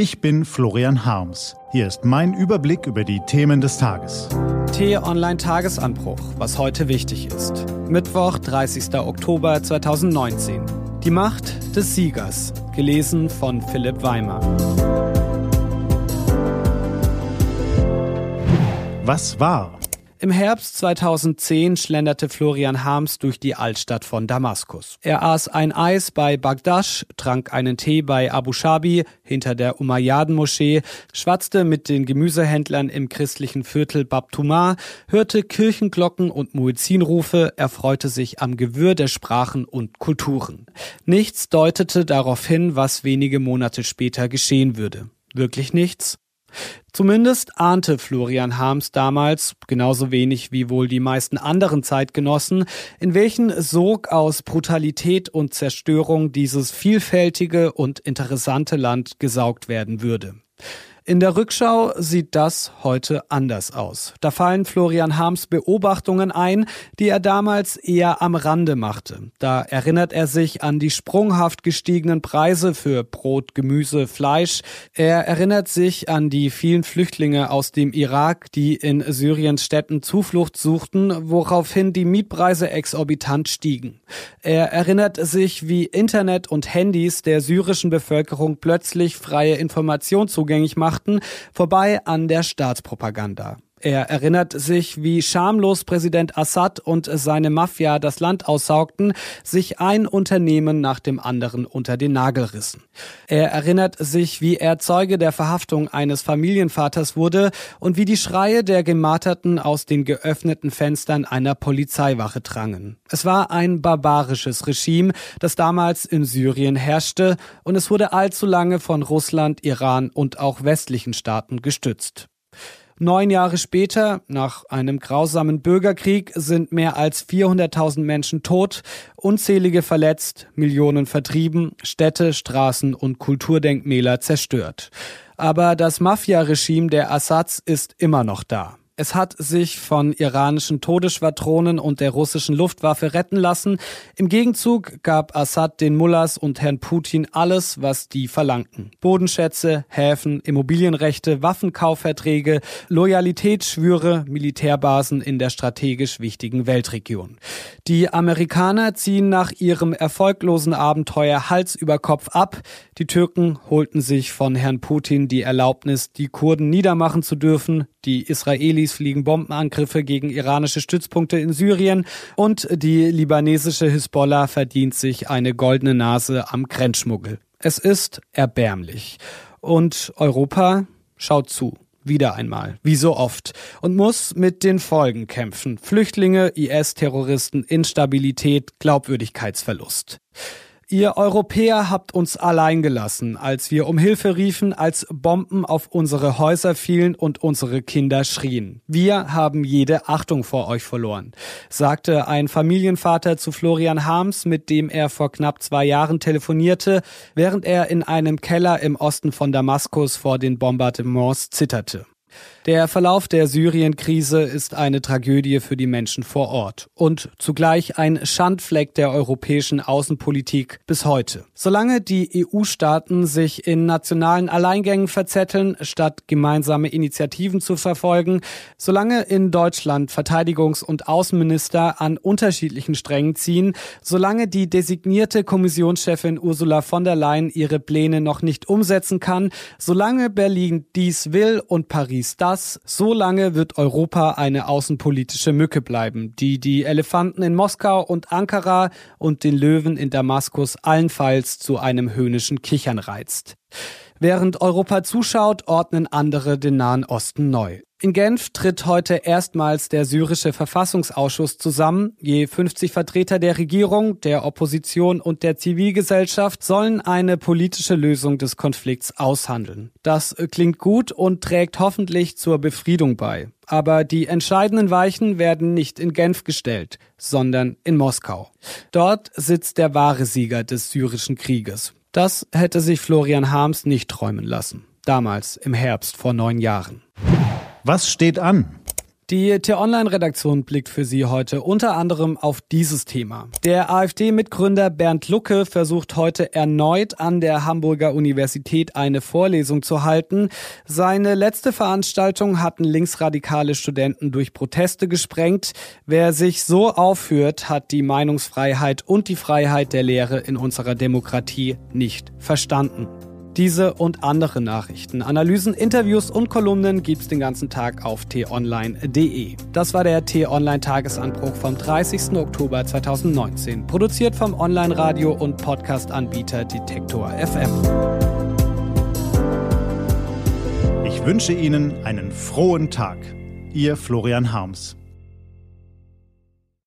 Ich bin Florian Harms. Hier ist mein Überblick über die Themen des Tages. T-Online Tagesanbruch, was heute wichtig ist. Mittwoch, 30. Oktober 2019. Die Macht des Siegers, gelesen von Philipp Weimer. Was war? Im Herbst 2010 schlenderte Florian Harms durch die Altstadt von Damaskus. Er aß ein Eis bei Bagdash, trank einen Tee bei Abu Shabi hinter der Umayyaden-Moschee, schwatzte mit den Gemüsehändlern im christlichen Viertel Babtumar, hörte Kirchenglocken und Muezzinrufe, erfreute sich am Gewürr der Sprachen und Kulturen. Nichts deutete darauf hin, was wenige Monate später geschehen würde. Wirklich nichts? Zumindest ahnte Florian Harms damals, genauso wenig wie wohl die meisten anderen Zeitgenossen, in welchen Sog aus Brutalität und Zerstörung dieses vielfältige und interessante Land gesaugt werden würde. In der Rückschau sieht das heute anders aus. Da fallen Florian Harms Beobachtungen ein, die er damals eher am Rande machte. Da erinnert er sich an die sprunghaft gestiegenen Preise für Brot, Gemüse, Fleisch. Er erinnert sich an die vielen Flüchtlinge aus dem Irak, die in Syriens Städten Zuflucht suchten, woraufhin die Mietpreise exorbitant stiegen. Er erinnert sich, wie Internet und Handys der syrischen Bevölkerung plötzlich freie Information zugänglich machten machten, vorbei an der Staatspropaganda. Er erinnert sich, wie schamlos Präsident Assad und seine Mafia das Land aussaugten, sich ein Unternehmen nach dem anderen unter den Nagel rissen. Er erinnert sich, wie er Zeuge der Verhaftung eines Familienvaters wurde und wie die Schreie der Gemarterten aus den geöffneten Fenstern einer Polizeiwache drangen. Es war ein barbarisches Regime, das damals in Syrien herrschte, und es wurde allzu lange von Russland, Iran und auch westlichen Staaten gestützt. Neun Jahre später, nach einem grausamen Bürgerkrieg, sind mehr als 400.000 Menschen tot, unzählige verletzt, Millionen vertrieben, Städte, Straßen und Kulturdenkmäler zerstört. Aber das Mafia-Regime der Assads ist immer noch da. Es hat sich von iranischen Todesschwadronen und der russischen Luftwaffe retten lassen. Im Gegenzug gab Assad den Mullahs und Herrn Putin alles, was die verlangten. Bodenschätze, Häfen, Immobilienrechte, Waffenkaufverträge, Loyalitätsschwüre, Militärbasen in der strategisch wichtigen Weltregion. Die Amerikaner ziehen nach ihrem erfolglosen Abenteuer Hals über Kopf ab. Die Türken holten sich von Herrn Putin die Erlaubnis, die Kurden niedermachen zu dürfen. Die Israelis fliegen Bombenangriffe gegen iranische Stützpunkte in Syrien und die libanesische Hisbollah verdient sich eine goldene Nase am Grenzschmuggel. Es ist erbärmlich. Und Europa schaut zu. Wieder einmal, wie so oft, und muss mit den Folgen kämpfen. Flüchtlinge, IS-Terroristen, Instabilität, Glaubwürdigkeitsverlust. Ihr Europäer habt uns allein gelassen, als wir um Hilfe riefen, als Bomben auf unsere Häuser fielen und unsere Kinder schrien. Wir haben jede Achtung vor euch verloren, sagte ein Familienvater zu Florian Harms, mit dem er vor knapp zwei Jahren telefonierte, während er in einem Keller im Osten von Damaskus vor den Bombardements zitterte. Der Verlauf der Syrien-Krise ist eine Tragödie für die Menschen vor Ort und zugleich ein Schandfleck der europäischen Außenpolitik bis heute. Solange die EU-Staaten sich in nationalen Alleingängen verzetteln, statt gemeinsame Initiativen zu verfolgen, solange in Deutschland Verteidigungs- und Außenminister an unterschiedlichen Strängen ziehen, solange die designierte Kommissionschefin Ursula von der Leyen ihre Pläne noch nicht umsetzen kann, solange Berlin dies will und Paris das, das, so lange wird Europa eine außenpolitische Mücke bleiben, die die Elefanten in Moskau und Ankara und den Löwen in Damaskus allenfalls zu einem höhnischen Kichern reizt. Während Europa zuschaut, ordnen andere den Nahen Osten neu. In Genf tritt heute erstmals der syrische Verfassungsausschuss zusammen. Je 50 Vertreter der Regierung, der Opposition und der Zivilgesellschaft sollen eine politische Lösung des Konflikts aushandeln. Das klingt gut und trägt hoffentlich zur Befriedung bei. Aber die entscheidenden Weichen werden nicht in Genf gestellt, sondern in Moskau. Dort sitzt der wahre Sieger des syrischen Krieges. Das hätte sich Florian Harms nicht träumen lassen. Damals im Herbst vor neun Jahren. Was steht an? Die T-Online-Redaktion blickt für Sie heute unter anderem auf dieses Thema. Der AfD-Mitgründer Bernd Lucke versucht heute erneut an der Hamburger Universität eine Vorlesung zu halten. Seine letzte Veranstaltung hatten linksradikale Studenten durch Proteste gesprengt. Wer sich so aufführt, hat die Meinungsfreiheit und die Freiheit der Lehre in unserer Demokratie nicht verstanden. Diese und andere Nachrichten, Analysen, Interviews und Kolumnen gibt's den ganzen Tag auf t-online.de. Das war der T-Online-Tagesanbruch vom 30. Oktober 2019, produziert vom Online-Radio- und Podcast-Anbieter Detektor FM. Ich wünsche Ihnen einen frohen Tag. Ihr Florian Harms.